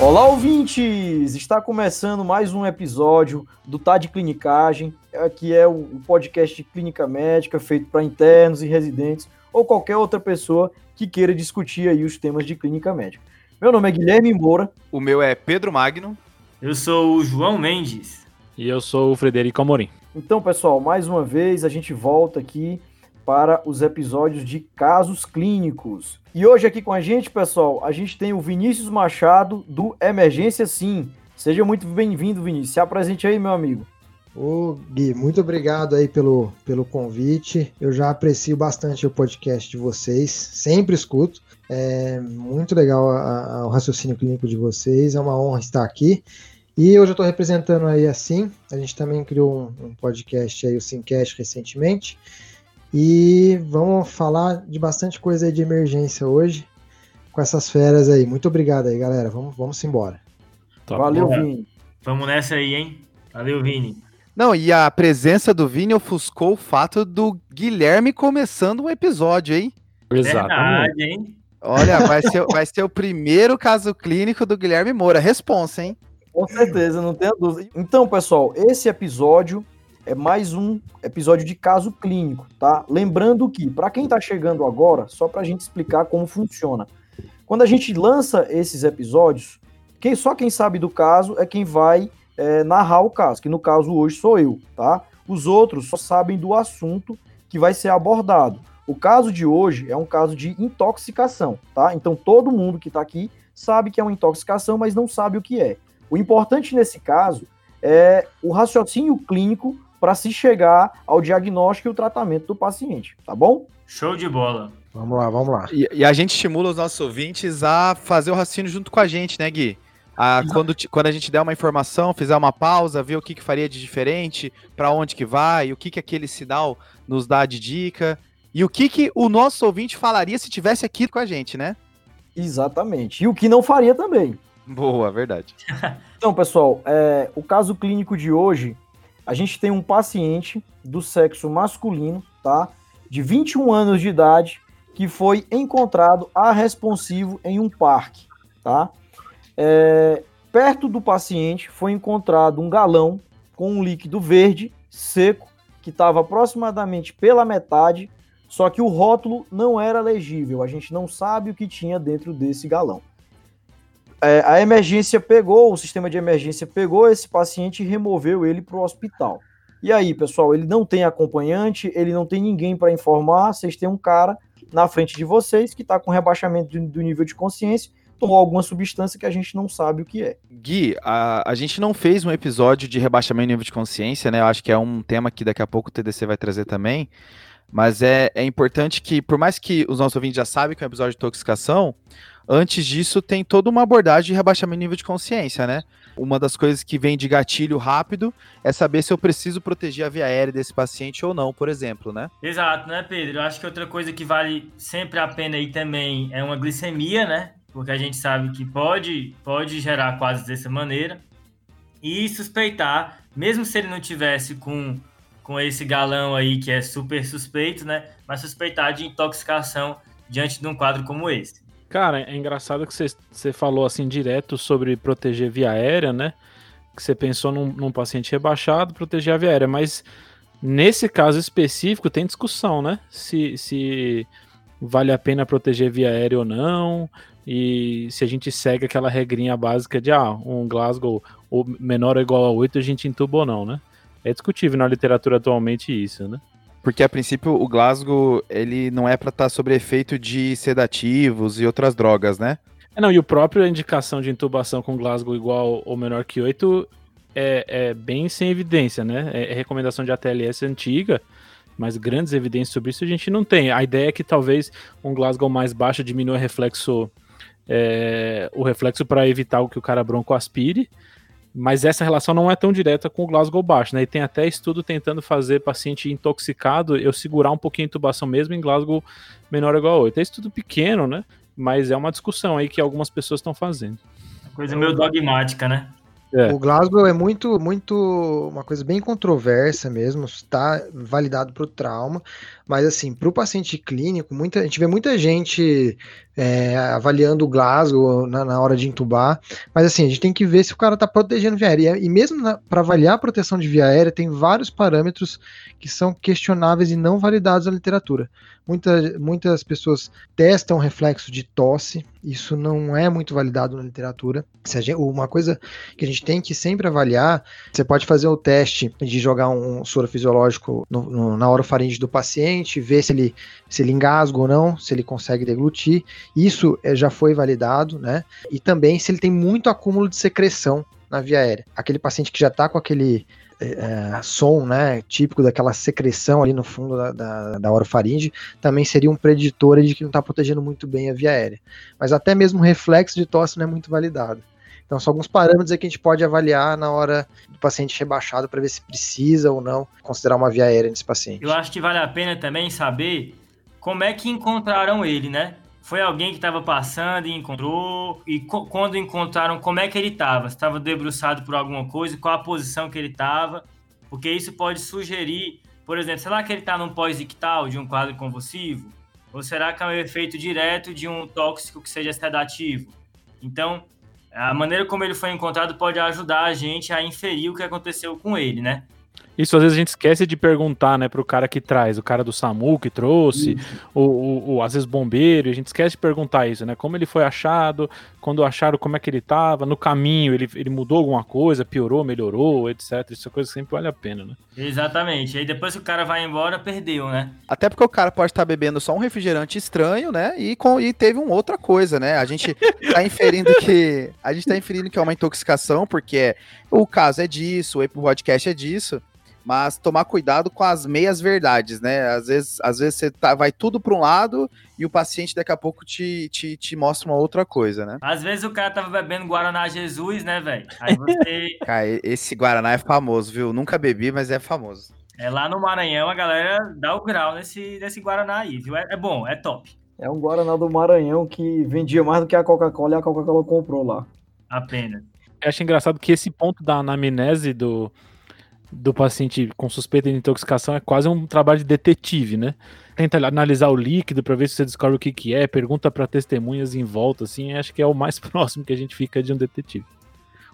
Olá, ouvintes! Está começando mais um episódio do Tá de Clinicagem, que é o podcast de clínica médica feito para internos e residentes ou qualquer outra pessoa que queira discutir aí os temas de clínica médica. Meu nome é Guilherme Moura. O meu é Pedro Magno. Eu sou o João Mendes. E eu sou o Frederico Amorim. Então, pessoal, mais uma vez a gente volta aqui para os episódios de casos clínicos. E hoje aqui com a gente, pessoal, a gente tem o Vinícius Machado do Emergência Sim. Seja muito bem-vindo, Vinícius. Se apresente aí, meu amigo. Ô Gui, muito obrigado aí pelo, pelo convite. Eu já aprecio bastante o podcast de vocês, sempre escuto. É muito legal a, a, o raciocínio clínico de vocês, é uma honra estar aqui. E hoje eu estou representando aí a Sim, a gente também criou um, um podcast aí, o Simcast, recentemente. E vamos falar de bastante coisa aí de emergência hoje com essas feras aí. Muito obrigado aí, galera. Vamos, vamos embora. Tá Valeu, Vini. Vamos nessa aí, hein? Valeu, Vini. Não, e a presença do Vini ofuscou o fato do Guilherme começando um episódio, hein? Exatamente. Verdade, hein? Olha, vai ser, vai ser o primeiro caso clínico do Guilherme Moura. Responsa, hein? Com certeza, não tenha dúvida. Então, pessoal, esse episódio é mais um episódio de caso clínico, tá? Lembrando que, para quem está chegando agora, só para a gente explicar como funciona. Quando a gente lança esses episódios, quem, só quem sabe do caso é quem vai é, narrar o caso, que no caso hoje sou eu, tá? Os outros só sabem do assunto que vai ser abordado. O caso de hoje é um caso de intoxicação, tá? Então todo mundo que está aqui sabe que é uma intoxicação, mas não sabe o que é. O importante nesse caso é o raciocínio clínico para se chegar ao diagnóstico e o tratamento do paciente, tá bom? Show de bola. Vamos lá, vamos lá. E, e, a gente estimula os nossos ouvintes a fazer o raciocínio junto com a gente, né, Gui? A, quando, quando a gente der uma informação, fizer uma pausa, ver o que, que faria de diferente, para onde que vai, o que, que aquele sinal nos dá de dica, e o que, que o nosso ouvinte falaria se tivesse aqui com a gente, né? Exatamente. E o que não faria também. Boa, verdade. então, pessoal, é, o caso clínico de hoje a gente tem um paciente do sexo masculino, tá? De 21 anos de idade, que foi encontrado responsivo em um parque, tá? É, perto do paciente foi encontrado um galão com um líquido verde seco que estava aproximadamente pela metade, só que o rótulo não era legível. A gente não sabe o que tinha dentro desse galão é, a emergência pegou, o sistema de emergência pegou esse paciente e removeu ele para o hospital. E aí, pessoal, ele não tem acompanhante, ele não tem ninguém para informar, vocês têm um cara na frente de vocês que está com rebaixamento do, do nível de consciência, tomou alguma substância que a gente não sabe o que é. Gui, a, a gente não fez um episódio de rebaixamento do nível de consciência, né? Eu acho que é um tema que daqui a pouco o TDC vai trazer também. Mas é, é importante que, por mais que os nossos ouvintes já sabem que é um episódio de intoxicação, Antes disso, tem toda uma abordagem de rebaixamento de nível de consciência, né? Uma das coisas que vem de gatilho rápido é saber se eu preciso proteger a via aérea desse paciente ou não, por exemplo, né? Exato, né, Pedro? Eu acho que outra coisa que vale sempre a pena aí também é uma glicemia, né? Porque a gente sabe que pode, pode gerar quase dessa maneira. E suspeitar, mesmo se ele não tivesse com, com esse galão aí que é super suspeito, né? Mas suspeitar de intoxicação diante de um quadro como esse. Cara, é engraçado que você falou assim direto sobre proteger via aérea, né? Que você pensou num, num, paciente rebaixado, proteger a via aérea, mas nesse caso específico tem discussão, né? Se, se vale a pena proteger via aérea ou não, e se a gente segue aquela regrinha básica de ah, um Glasgow ou menor ou igual a 8 a gente entuba ou não, né? É discutível na literatura atualmente isso, né? Porque a princípio o Glasgow ele não é para estar tá sobre efeito de sedativos e outras drogas, né? É, não, e o próprio indicação de intubação com Glasgow igual ou menor que 8 é, é bem sem evidência, né? É, é recomendação de ATLS antiga, mas grandes evidências sobre isso a gente não tem. A ideia é que talvez um Glasgow mais baixo diminua o reflexo, é, o reflexo para evitar o que o cara bronco aspire, mas essa relação não é tão direta com o Glasgow baixo, né? E tem até estudo tentando fazer paciente intoxicado eu segurar um pouquinho a intubação mesmo em Glasgow menor ou igual a 8. É estudo pequeno, né? Mas é uma discussão aí que algumas pessoas estão fazendo. Coisa meio dogmática, né? É. O Glasgow é muito, muito uma coisa bem controversa mesmo, está validado para o trauma, mas assim, para o paciente clínico, muita, a gente vê muita gente é, avaliando o Glasgow na, na, hora de intubar, mas assim, a gente tem que ver se o cara está protegendo via aérea. E mesmo para avaliar a proteção de via aérea, tem vários parâmetros que são questionáveis e não validados na literatura. Muita, muitas pessoas testam reflexo de tosse, isso não é muito validado na literatura. Gente, uma coisa que a gente tem que sempre avaliar, você pode fazer o teste de jogar um soro fisiológico no, no, na orofaringe do paciente, ver se ele, se ele engasga ou não, se ele consegue deglutir. Isso é, já foi validado, né? E também se ele tem muito acúmulo de secreção na via aérea. Aquele paciente que já está com aquele é, som, né, típico daquela secreção ali no fundo da, da, da orofaringe, também seria um preditor de que não está protegendo muito bem a via aérea. Mas até mesmo o reflexo de tosse não é muito validado. Então, são alguns parâmetros que a gente pode avaliar na hora do paciente rebaixado para ver se precisa ou não considerar uma via aérea nesse paciente. Eu acho que vale a pena também saber como é que encontraram ele, né? Foi alguém que estava passando e encontrou? E co quando encontraram, como é que ele estava? Estava debruçado por alguma coisa? Qual a posição que ele estava? Porque isso pode sugerir, por exemplo, será que ele está num pós-ictal de um quadro convulsivo? Ou será que é um efeito direto de um tóxico que seja sedativo? Então, a maneira como ele foi encontrado pode ajudar a gente a inferir o que aconteceu com ele, né? Isso às vezes a gente esquece de perguntar, né, pro cara que traz, o cara do SAMU que trouxe, ou, ou, às vezes bombeiro, a gente esquece de perguntar isso, né? Como ele foi achado, quando acharam como é que ele tava, no caminho ele, ele mudou alguma coisa, piorou, melhorou, etc. Isso é coisa que sempre vale a pena, né? Exatamente. E aí depois que o cara vai embora, perdeu, né? Até porque o cara pode estar bebendo só um refrigerante estranho, né? E, com, e teve uma outra coisa, né? A gente tá inferindo que. A gente tá inferindo que é uma intoxicação, porque o caso é disso, o podcast é disso mas tomar cuidado com as meias verdades, né? Às vezes, às vezes você tá, vai tudo para um lado e o paciente daqui a pouco te, te, te mostra uma outra coisa, né? Às vezes o cara tava bebendo Guaraná Jesus, né, velho? Aí você. cara, esse Guaraná é famoso, viu? Nunca bebi, mas é famoso. É lá no Maranhão, a galera dá o grau nesse, nesse Guaraná aí, viu? É, é bom, é top. É um Guaraná do Maranhão que vendia mais do que a Coca-Cola e a Coca-Cola comprou lá. Apenas. Eu acho engraçado que esse ponto da anamnese do, do paciente com suspeita de intoxicação é quase um trabalho de detetive, né? Tenta analisar o líquido para ver se você descobre o que, que é, pergunta para testemunhas em volta, assim, acho que é o mais próximo que a gente fica de um detetive.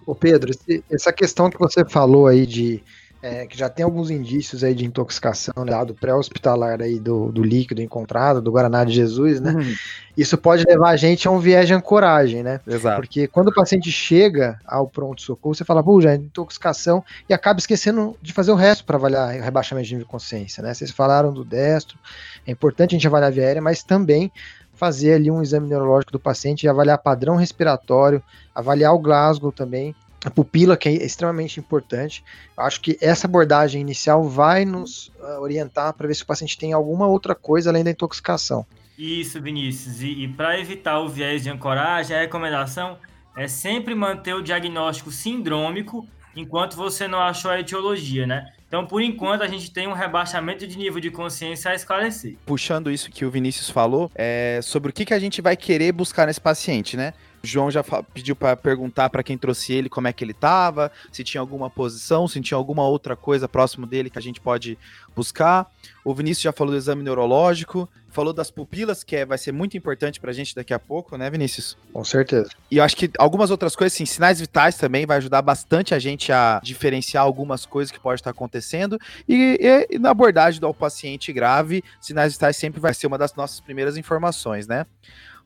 Ô Pedro, essa questão que você falou aí de é, que já tem alguns indícios aí de intoxicação né, do pré-hospitalar aí do, do líquido encontrado, do Guaraná de Jesus, né? Uhum. Isso pode levar a gente a um viés de ancoragem, né? Exato. Porque quando o paciente chega ao pronto-socorro, você fala, pô, já é intoxicação, e acaba esquecendo de fazer o resto para avaliar o rebaixamento de nível de consciência, né? Vocês falaram do destro, é importante a gente avaliar a via aérea, mas também fazer ali um exame neurológico do paciente e avaliar padrão respiratório, avaliar o Glasgow também, a pupila, que é extremamente importante. Acho que essa abordagem inicial vai nos uh, orientar para ver se o paciente tem alguma outra coisa além da intoxicação. Isso, Vinícius. E, e para evitar o viés de ancoragem, a recomendação é sempre manter o diagnóstico sindrômico enquanto você não achou a etiologia, né? Então, por enquanto, a gente tem um rebaixamento de nível de consciência a esclarecer. Puxando isso que o Vinícius falou, é sobre o que, que a gente vai querer buscar nesse paciente, né? O João já pediu para perguntar para quem trouxe ele como é que ele estava, se tinha alguma posição, se tinha alguma outra coisa próximo dele que a gente pode buscar. O Vinícius já falou do exame neurológico, falou das pupilas, que é, vai ser muito importante para a gente daqui a pouco, né, Vinícius? Com certeza. E eu acho que algumas outras coisas, assim, sinais vitais também vai ajudar bastante a gente a diferenciar algumas coisas que pode estar acontecendo. E, e, e na abordagem do paciente grave, sinais vitais sempre vai ser uma das nossas primeiras informações, né?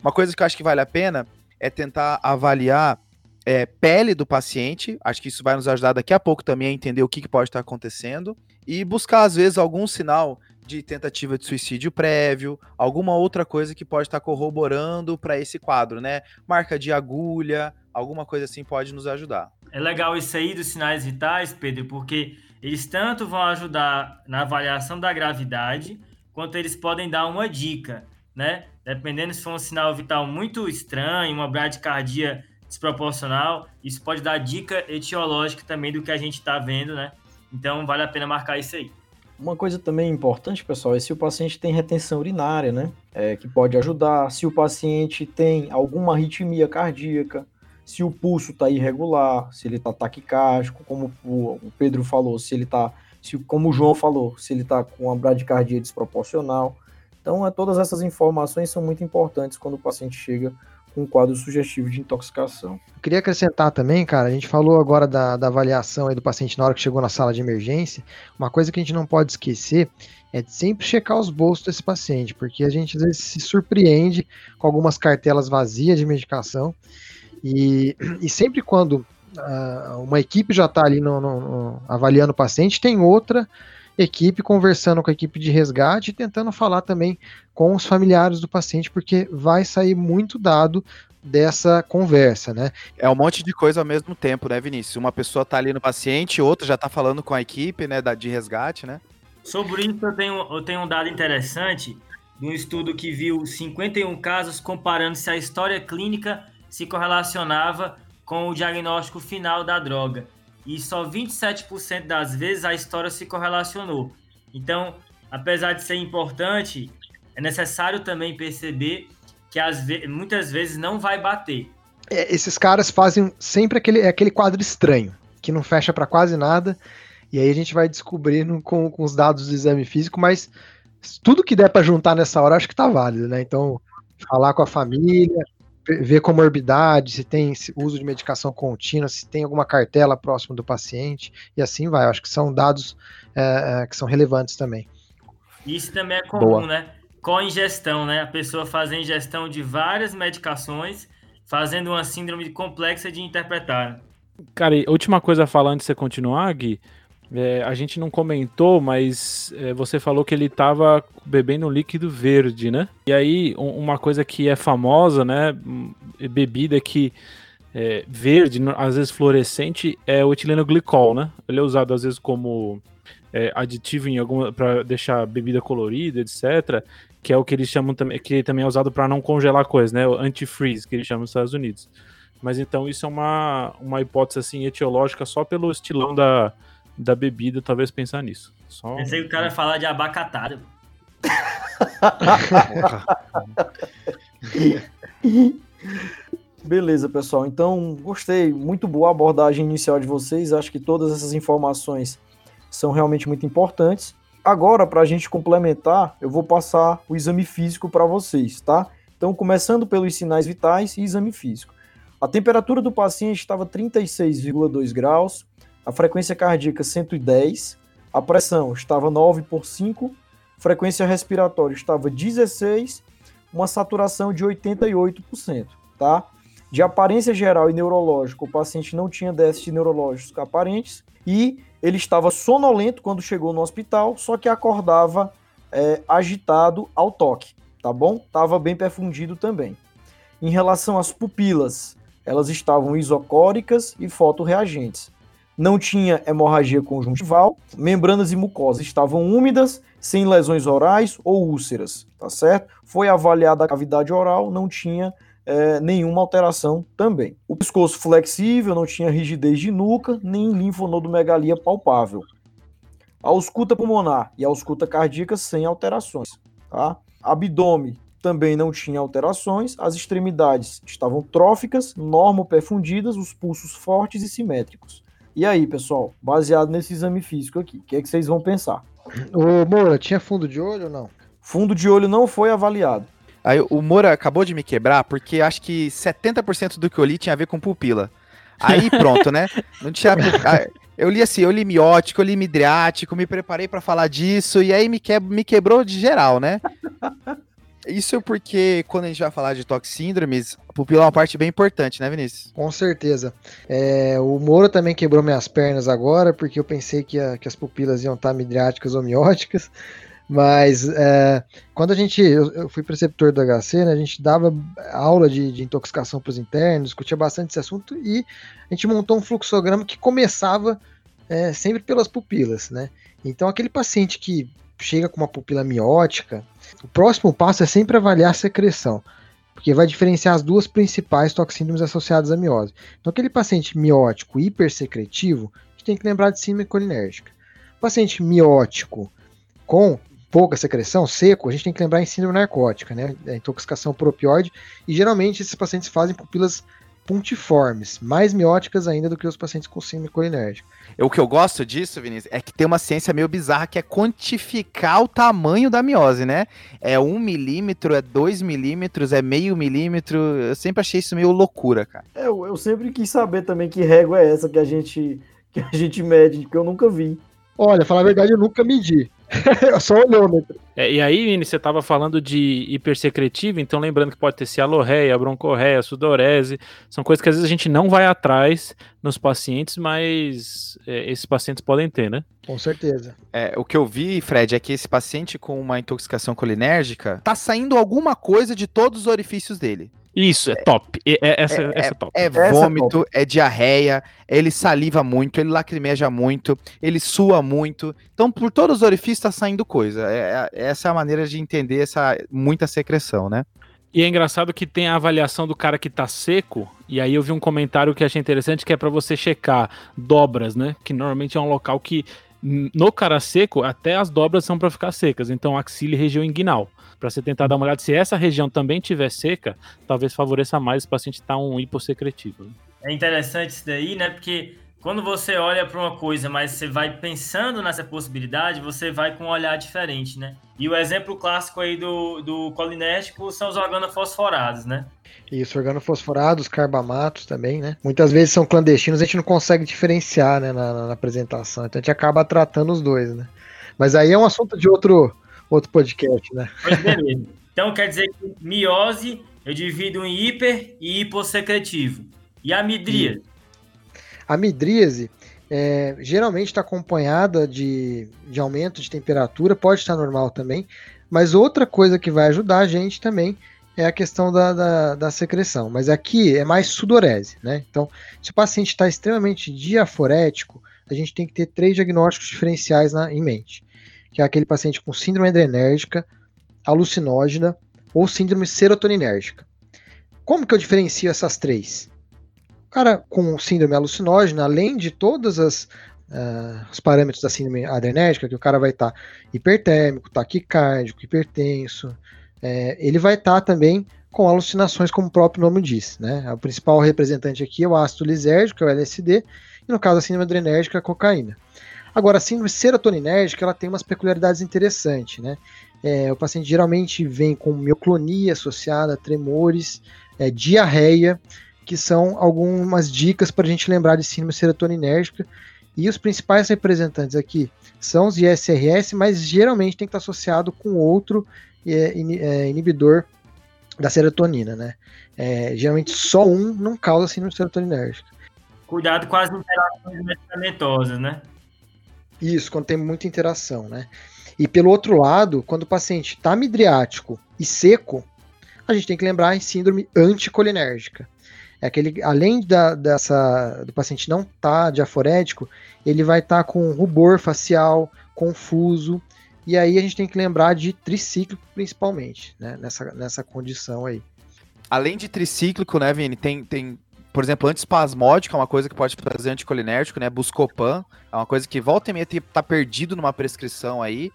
Uma coisa que eu acho que vale a pena é tentar avaliar é, pele do paciente. Acho que isso vai nos ajudar daqui a pouco também a entender o que, que pode estar acontecendo. E buscar, às vezes, algum sinal de tentativa de suicídio prévio, alguma outra coisa que pode estar corroborando para esse quadro, né? Marca de agulha, alguma coisa assim pode nos ajudar. É legal isso aí dos sinais vitais, Pedro, porque eles tanto vão ajudar na avaliação da gravidade, quanto eles podem dar uma dica, né? Dependendo se for um sinal vital muito estranho, uma bradicardia desproporcional, isso pode dar dica etiológica também do que a gente está vendo, né? Então vale a pena marcar isso aí. Uma coisa também importante, pessoal, é se o paciente tem retenção urinária, né? É, que pode ajudar. Se o paciente tem alguma arritmia cardíaca, se o pulso está irregular, se ele está taquicárdico, como o Pedro falou, se ele está, se, como o João falou, se ele está com uma bradicardia desproporcional. Então, é, todas essas informações são muito importantes quando o paciente chega com um quadro sugestivo de intoxicação. Eu queria acrescentar também, cara, a gente falou agora da, da avaliação do paciente na hora que chegou na sala de emergência. Uma coisa que a gente não pode esquecer é sempre checar os bolsos desse paciente, porque a gente às vezes se surpreende com algumas cartelas vazias de medicação. E, e sempre quando uh, uma equipe já está ali no, no, no, avaliando o paciente, tem outra equipe conversando com a equipe de resgate e tentando falar também com os familiares do paciente, porque vai sair muito dado dessa conversa, né? É um monte de coisa ao mesmo tempo, né, Vinícius? Uma pessoa tá ali no paciente, outra já tá falando com a equipe, né, de resgate, né? Sobre isso, eu tenho, eu tenho um dado interessante de um estudo que viu 51 casos comparando se a história clínica se correlacionava com o diagnóstico final da droga. E só 27% das vezes a história se correlacionou. Então, apesar de ser importante, é necessário também perceber que às ve muitas vezes não vai bater. É, esses caras fazem sempre aquele, aquele quadro estranho, que não fecha para quase nada e aí a gente vai descobrindo com, com os dados do exame físico, mas tudo que der para juntar nessa hora, acho que tá válido, né? Então, falar com a família, ver comorbidade, se tem uso de medicação contínua, se tem alguma cartela próximo do paciente, e assim vai. Acho que são dados é, é, que são relevantes também. Isso também é comum, Boa. né? Com ingestão, né? A pessoa fazer ingestão de várias medicações, fazendo uma síndrome complexa de interpretar. Cara, e última coisa a falar antes de você continuar, Gui, é, a gente não comentou, mas é, você falou que ele estava bebendo líquido verde, né? E aí, um, uma coisa que é famosa, né? Bebida que é verde, às vezes fluorescente, é o etileno glicol, né? Ele é usado às vezes como é, aditivo em alguma para deixar bebida colorida, etc. Que é o que eles chamam também, que também é usado para não congelar coisas, né? O antifreeze que eles chamam nos Estados Unidos. Mas então isso é uma, uma hipótese assim etiológica só pelo estilão da da bebida, talvez pensar nisso. Só... Pensei que o cara ia falar de abacatado. Beleza, pessoal. Então, gostei. Muito boa a abordagem inicial de vocês. Acho que todas essas informações são realmente muito importantes. Agora, para a gente complementar, eu vou passar o exame físico para vocês, tá? Então, começando pelos sinais vitais e exame físico. A temperatura do paciente estava 36,2 graus, a frequência cardíaca 110, a pressão estava 9 por 5, frequência respiratória estava 16, uma saturação de 88%, tá? De aparência geral e neurológica, o paciente não tinha déficit neurológicos aparentes e ele estava sonolento quando chegou no hospital, só que acordava é, agitado ao toque, tá bom? Tava bem perfundido também. Em relação às pupilas, elas estavam isocóricas e fotorreagentes não tinha hemorragia conjuntival, membranas e mucosas estavam úmidas, sem lesões orais ou úlceras, tá certo? Foi avaliada a cavidade oral, não tinha é, nenhuma alteração também. O pescoço flexível, não tinha rigidez de nuca, nem linfonodomegalia palpável. A ausculta pulmonar e a ausculta cardíaca sem alterações, tá? Abdômen também não tinha alterações, as extremidades estavam tróficas, normoperfundidas, os pulsos fortes e simétricos. E aí, pessoal, baseado nesse exame físico aqui, o que, é que vocês vão pensar? Ô, Moura, tinha fundo de olho ou não? Fundo de olho não foi avaliado. Aí o Moura acabou de me quebrar porque acho que 70% do que eu li tinha a ver com pupila. Aí pronto, né? Não tinha. Eu li assim, eu li miótico, eu li midriático, me preparei para falar disso, e aí me, que... me quebrou de geral, né? Isso é porque quando a gente vai falar de toxíndromes, a pupila é uma parte bem importante, né, Vinícius? Com certeza. É, o Moro também quebrou minhas pernas agora, porque eu pensei que, a, que as pupilas iam estar midriáticas ou mióticas. Mas é, quando a gente. Eu, eu, fui preceptor do HC, né, a gente dava aula de, de intoxicação para os internos, discutia bastante esse assunto e a gente montou um fluxograma que começava é, sempre pelas pupilas, né? Então aquele paciente que chega com uma pupila miótica, o próximo passo é sempre avaliar a secreção, porque vai diferenciar as duas principais toxíndromes associadas à miose. Então, aquele paciente miótico hipersecretivo, a gente tem que lembrar de síndrome colinérgica. O paciente miótico com pouca secreção, seco, a gente tem que lembrar em síndrome narcótica, né? A intoxicação por opioide, e geralmente esses pacientes fazem pupilas puntiformes, mais mióticas ainda do que os pacientes com síndrome colinérgica. O que eu gosto disso, Vinícius, é que tem uma ciência meio bizarra que é quantificar o tamanho da miose, né? É um milímetro, é dois milímetros, é meio milímetro. Eu sempre achei isso meio loucura, cara. Eu, eu sempre quis saber também que régua é essa que a gente que a gente mede, que eu nunca vi. Olha, falar a verdade, eu nunca medi. só olhômetro. É, e aí, Vini, você estava falando de hipersecretivo, então lembrando que pode ter cialorreia, broncorreia, sudorese, são coisas que às vezes a gente não vai atrás nos pacientes, mas é, esses pacientes podem ter, né? Com certeza. É, o que eu vi, Fred, é que esse paciente com uma intoxicação colinérgica tá saindo alguma coisa de todos os orifícios dele. Isso, é top. É, é, essa, é, essa é top. É, é vômito, é diarreia, ele saliva muito, ele lacrimeja muito, ele sua muito. Então, por todos os orifícios está saindo coisa. É, essa é a maneira de entender essa muita secreção, né? E é engraçado que tem a avaliação do cara que tá seco, e aí eu vi um comentário que achei interessante, que é para você checar dobras, né? Que normalmente é um local que, no cara seco, até as dobras são para ficar secas. Então, axila e região inguinal para você tentar dar uma olhada se essa região também tiver seca, talvez favoreça mais o paciente estar tá um hipossecretivo. Né? É interessante isso daí, né? Porque quando você olha para uma coisa, mas você vai pensando nessa possibilidade, você vai com um olhar diferente, né? E o exemplo clássico aí do, do colinérgico são os organofosforados, né? Isso, organofosforados, carbamatos também, né? Muitas vezes são clandestinos, a gente não consegue diferenciar né, na, na apresentação, então a gente acaba tratando os dois, né? Mas aí é um assunto de outro, outro podcast, né? Pois beleza. Então quer dizer que miose eu divido em hiper e hipossecretivo. E a? A midríase é, geralmente está acompanhada de, de aumento de temperatura, pode estar normal também, mas outra coisa que vai ajudar a gente também é a questão da, da, da secreção. Mas aqui é mais sudorese, né? Então, se o paciente está extremamente diaforético, a gente tem que ter três diagnósticos diferenciais na, em mente que é aquele paciente com síndrome adrenérgica, alucinógena ou síndrome serotoninérgica. Como que eu diferencio essas três? O cara com síndrome alucinógena, além de todos as, uh, os parâmetros da síndrome adrenérgica, que o cara vai estar tá hipertérmico, taquicárdico, hipertenso, é, ele vai estar tá também com alucinações, como o próprio nome diz. Né? O principal representante aqui é o ácido lisérgico, é o LSD, e no caso da síndrome adrenérgica, a cocaína. Agora, a síndrome serotoninérgica ela tem umas peculiaridades interessantes, né? É, o paciente geralmente vem com mioclonia associada, tremores, é, diarreia, que são algumas dicas para a gente lembrar de síndrome serotoninérgica. E os principais representantes aqui são os ISRS, mas geralmente tem que estar associado com outro é, é, inibidor da serotonina, né? É, geralmente só um não causa síndrome serotoninérgica. Cuidado com as interações medicamentosas, né? Isso, quando tem muita interação, né? E pelo outro lado, quando o paciente está midriático e seco, a gente tem que lembrar em síndrome anticolinérgica. É aquele, além da, dessa, do paciente não estar tá diaforético, ele vai estar tá com rubor facial, confuso, e aí a gente tem que lembrar de tricíclico principalmente, né, nessa, nessa condição aí. Além de tricíclico, né, Vini, tem, tem por exemplo, antispasmódico é uma coisa que pode fazer anticolinérgico, né? Buscopan é uma coisa que volta e meia tá perdido numa prescrição aí.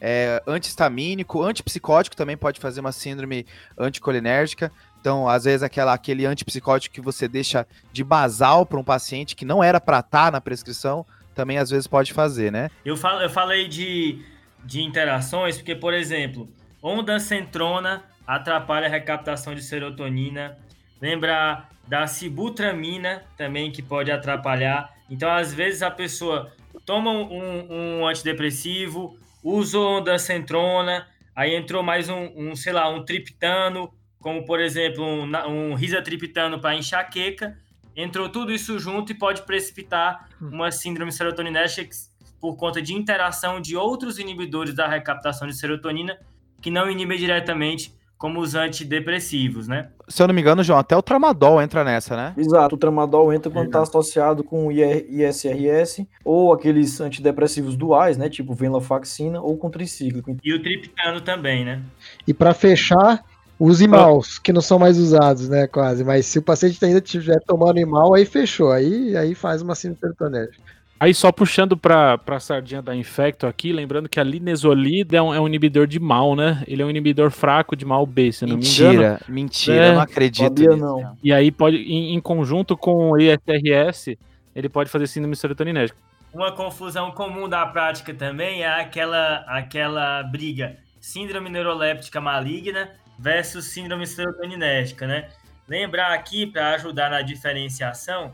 É, antihistamínico, antipsicótico também pode fazer uma síndrome anticolinérgica. Então, às vezes, aquela, aquele antipsicótico que você deixa de basal para um paciente que não era para estar tá na prescrição, também às vezes pode fazer, né? Eu, falo, eu falei de, de interações, porque, por exemplo, onda centrona atrapalha a recaptação de serotonina. Lembra da sibutramina também, que pode atrapalhar. Então, às vezes, a pessoa toma um, um antidepressivo, usou dancentrona, aí entrou mais um, um, sei lá, um triptano, como, por exemplo, um, um risatriptano para enxaqueca, entrou tudo isso junto e pode precipitar uma síndrome serotoninérgica por conta de interação de outros inibidores da recaptação de serotonina que não inibem diretamente como os antidepressivos, né? Se eu não me engano, João, até o tramadol entra nessa, né? Exato, o tramadol entra quando está associado com o ISRS ou aqueles antidepressivos duais, né? Tipo venlafaxina ou com tricíclico. E o triptano também, né? E para fechar, os imaus, que não são mais usados, né, quase. Mas se o paciente ainda estiver tomando imal, aí fechou. Aí, aí faz uma síndrome serotonérgica. Aí só puxando pra, pra sardinha da Infecto aqui, lembrando que a linezolida é um, é um inibidor de mal, né? Ele é um inibidor fraco de mal B, se não me engano. Mentira, mentira, É, eu não acredito nisso. não. E aí pode, em, em conjunto com o ISRS, ele pode fazer síndrome serotoninérgica. Uma confusão comum da prática também é aquela, aquela briga síndrome neuroléptica maligna versus síndrome serotoninérgica, né? Lembrar aqui, para ajudar na diferenciação,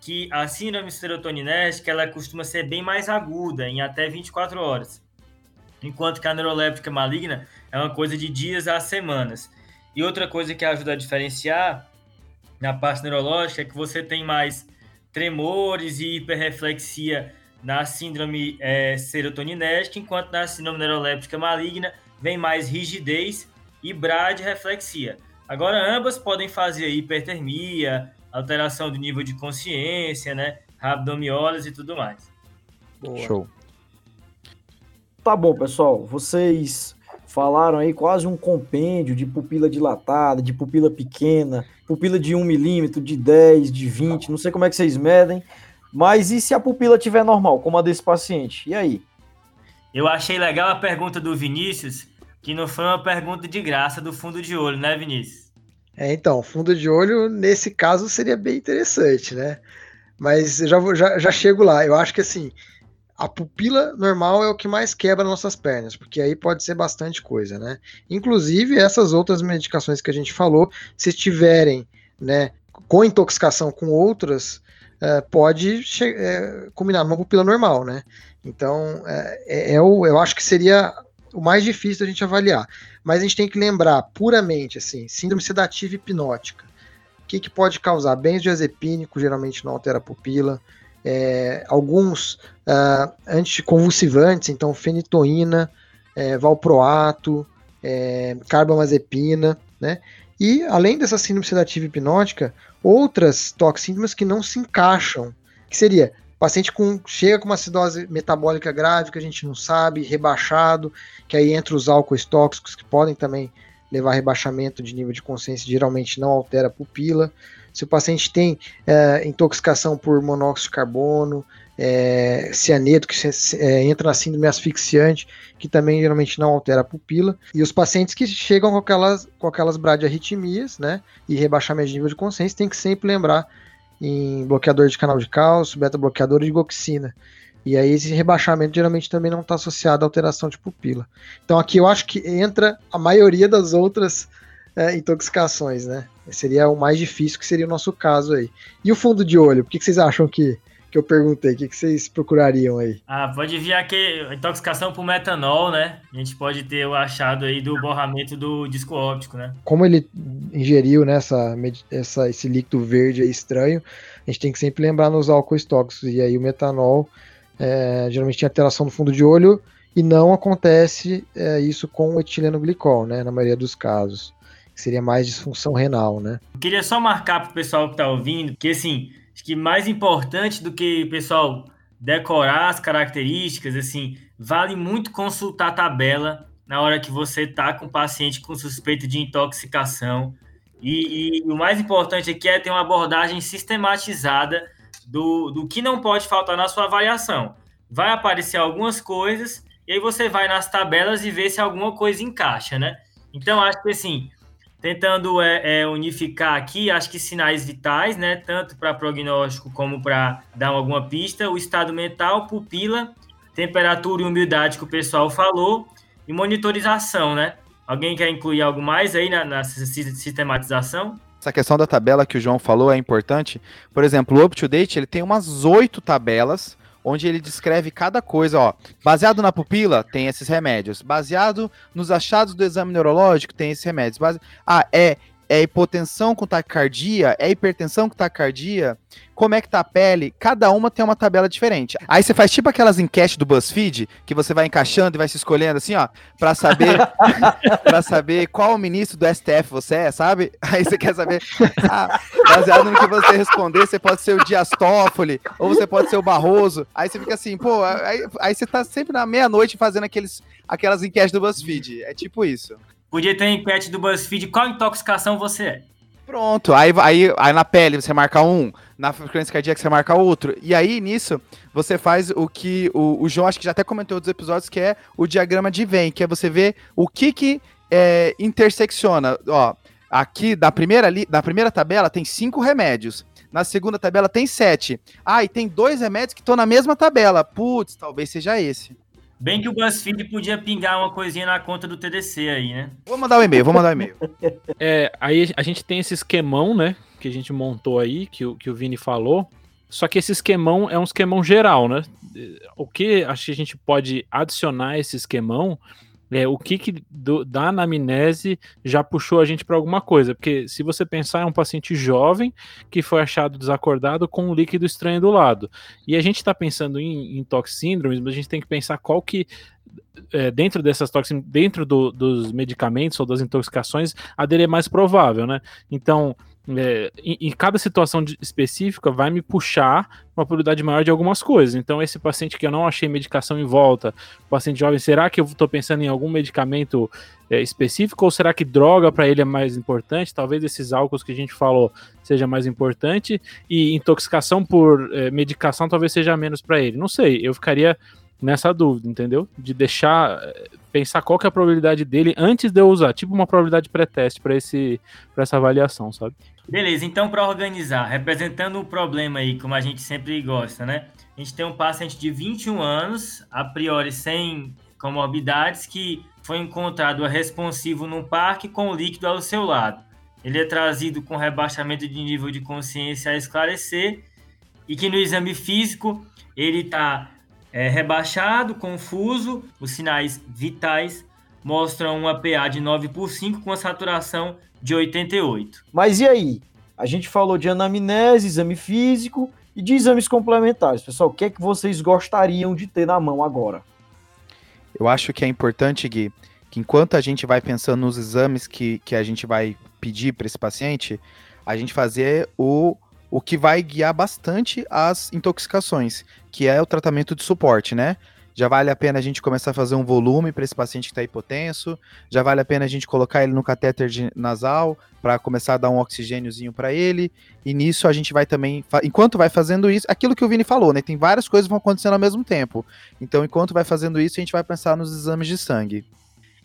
que a síndrome serotoninérgica ela costuma ser bem mais aguda, em até 24 horas. Enquanto que a neuroléptica maligna é uma coisa de dias a semanas. E outra coisa que ajuda a diferenciar na parte neurológica é que você tem mais tremores e hiperreflexia na síndrome é, serotoninérgica, enquanto na síndrome neuroléptica maligna vem mais rigidez e bradyreflexia. Agora, ambas podem fazer hipertermia, alteração do nível de consciência, né? Rabdomiólise e tudo mais. Boa. Show. Tá bom, pessoal. Vocês falaram aí quase um compêndio de pupila dilatada, de pupila pequena, pupila de 1 milímetro, de 10, de 20, não sei como é que vocês medem. Mas e se a pupila estiver normal, como a desse paciente? E aí? Eu achei legal a pergunta do Vinícius, que não foi uma pergunta de graça do fundo de olho, né, Vinícius? É, então, fundo de olho, nesse caso, seria bem interessante, né? Mas eu já, vou- já, já chego lá. Eu acho que assim, a pupila normal é o que mais quebra nossas pernas, porque aí pode ser bastante coisa, né? Inclusive, essas outras medicações que a gente falou, se estiverem, né, com intoxicação com outras, eh, pode eh, culminar numa pupila normal, né? Então, eh, é, é o, eu acho que seria o mais difícil da gente avaliar. Mas a gente tem que lembrar puramente, assim, síndrome sedativa hipnótica. O que, que pode causar? Benzodiazepínico geralmente não altera a pupila. É, alguns ah, anticonvulsivantes, então fenitoína, é, valproato, é, carbamazepina, né? E além dessa síndrome sedativa hipnótica, outras toxíndromes que não se encaixam, que seria paciente com chega com uma acidose metabólica grave que a gente não sabe, rebaixado, que aí entra os álcoois tóxicos que podem também levar a rebaixamento de nível de consciência, geralmente não altera a pupila. Se o paciente tem é, intoxicação por monóxido de carbono, é, cianeto, que se- é, entra na síndrome asfixiante, que também geralmente não altera a pupila. E os pacientes que chegam com aquelas, com aquelas bradiarritmias, né, e rebaixamento de nível de consciência, tem que sempre lembrar em bloqueador de canal de cálcio, beta-bloqueador e digoxina. E aí esse rebaixamento geralmente também não está associado à alteração de pupila. Então aqui eu acho que entra a maioria das outras é, intoxicações, né? Seria o mais difícil, que seria o nosso caso aí. E o fundo de olho? Por que vocês acham que, que eu perguntei? O que, que vocês procurariam aí? Ah, pode vir aqui intoxicação por metanol, né? A gente pode ter o achado aí do borramento do disco óptico, né? Como ele ingeriu nessa essa, esse líquido verde aí estranho, a gente tem que sempre lembrar nos álcoois tóxicos. E aí o metanol é, geralmente tem alteração no fundo de olho e não acontece é, isso com o etileno glicol, né? Na maioria dos casos. Que seria mais disfunção renal, né? Eu queria só marcar pro pessoal que tá ouvindo, que assim, acho que mais importante do que, pessoal, decorar as características, assim, vale muito consultar a tabela na hora que você tá com o paciente com suspeita de intoxicação. E, e o mais importante aqui é ter uma abordagem sistematizada do, do que não pode faltar na sua avaliação. Vai aparecer algumas coisas, e aí você vai nas tabelas e vê se alguma coisa encaixa, né? Então, acho que assim, tentando é, é, unificar aqui, acho que sinais vitais, né? Tanto para prognóstico como para dar alguma pista, o estado mental, pupila, temperatura e umidade que o pessoal falou, e monitorização, né? Alguém quer incluir algo mais aí na, na sistematização? Essa questão da tabela que o João falou é importante. Por exemplo, o Up to Date ele tem umas oito tabelas onde ele descreve cada coisa, ó. Baseado na pupila, tem esses remédios. Baseado nos achados do exame neurológico, tem esses remédios. Base... Ah, é, é hipotensão com taquicardia? É hipertensão com taquicardia? Como é que tá a pele? Cada uma tem uma tabela diferente. Aí você faz tipo aquelas enquetes do BuzzFeed, que você vai encaixando e vai se escolhendo assim, ó, para saber para saber qual ministro do STF você é, sabe? Aí você quer saber, ah, baseado no que você responder, você pode ser o Dias Toffoli, ou você pode ser o Barroso. Aí você fica assim, pô, aí, aí você tá sempre na meia-noite fazendo aqueles, aquelas enquetes do BuzzFeed. É tipo isso. Podia ter enquete do BuzzFeed, qual intoxicação você é? Pronto, aí, aí, aí na pele você marca um, na frequência cardíaca você marca outro. E aí, nisso, você faz o que o, o João, acho que já até comentou outros episódios, que é o diagrama de Venn, que é você ver o que que é, intersecciona. Ó, aqui, na primeira, li, na primeira tabela tem cinco remédios. Na segunda tabela tem sete. Ah, e tem dois remédios que estão na mesma tabela. Putz, talvez seja esse. Bem que o BuzzFeed podia pingar uma coisinha na conta do TDC aí, né? Vou mandar o um e-mail, vou mandar o um e-mail. é, aí a gente tem esse esquemão, né? Que a gente montou aí, que o, que o Vini falou. Só que esse esquemão é um esquemão geral, né? O que acho que a gente pode adicionar esse esquemão é, o que, que do, da anamnese já puxou a gente para alguma coisa. Porque se você pensar, é um paciente jovem que foi achado desacordado com um líquido estranho do lado. E a gente está pensando em, em toxíndromes, mas a gente tem que pensar qual que. É, dentro dessas toxinas, dentro do, dos medicamentos ou das intoxicações, a dele é mais provável, né? Então, é, em, em, cada situação de, específica vai me puxar uma probabilidade maior de algumas coisas. Então, esse paciente que eu não achei medicação em volta, paciente jovem, será que eu estou pensando em algum medicamento é, específico ou será que droga para ele é mais importante? Talvez esses álcools que a gente falou seja mais importante e intoxicação por é, medicação talvez seja menos para ele. Não sei, eu ficaria nessa dúvida, entendeu? De deixar é, pensar qual que é a probabilidade dele antes de eu usar, tipo uma probabilidade pré-teste para esse para essa avaliação, sabe? Beleza, então para organizar, representando o problema aí, como a gente sempre gosta, né? A gente tem um paciente de 21 anos, a priori sem comorbidades, que foi encontrado responsivo num parque com líquido ao seu lado. Ele é trazido com rebaixamento de nível de consciência a esclarecer e que no exame físico ele está é, rebaixado, confuso, os sinais vitais mostram uma PA de 9 por 5 com a saturação de 88. Mas e aí? A gente falou de anamnese, exame físico e de exames complementares. Pessoal, o que é que vocês gostariam de ter na mão agora? Eu acho que é importante, Gui, que enquanto a gente vai pensando nos exames que, que a gente vai pedir para esse paciente, a gente fazer o, o que vai guiar bastante as intoxicações, que é o tratamento de suporte, né? já vale a pena a gente começar a fazer um volume para esse paciente que está hipotenso, já vale a pena a gente colocar ele no catéter nasal para começar a dar um oxigêniozinho para ele, e nisso a gente vai também, enquanto vai fazendo isso, aquilo que o Vini falou, né, tem várias coisas que vão acontecendo ao mesmo tempo, então enquanto vai fazendo isso, a gente vai pensar nos exames de sangue.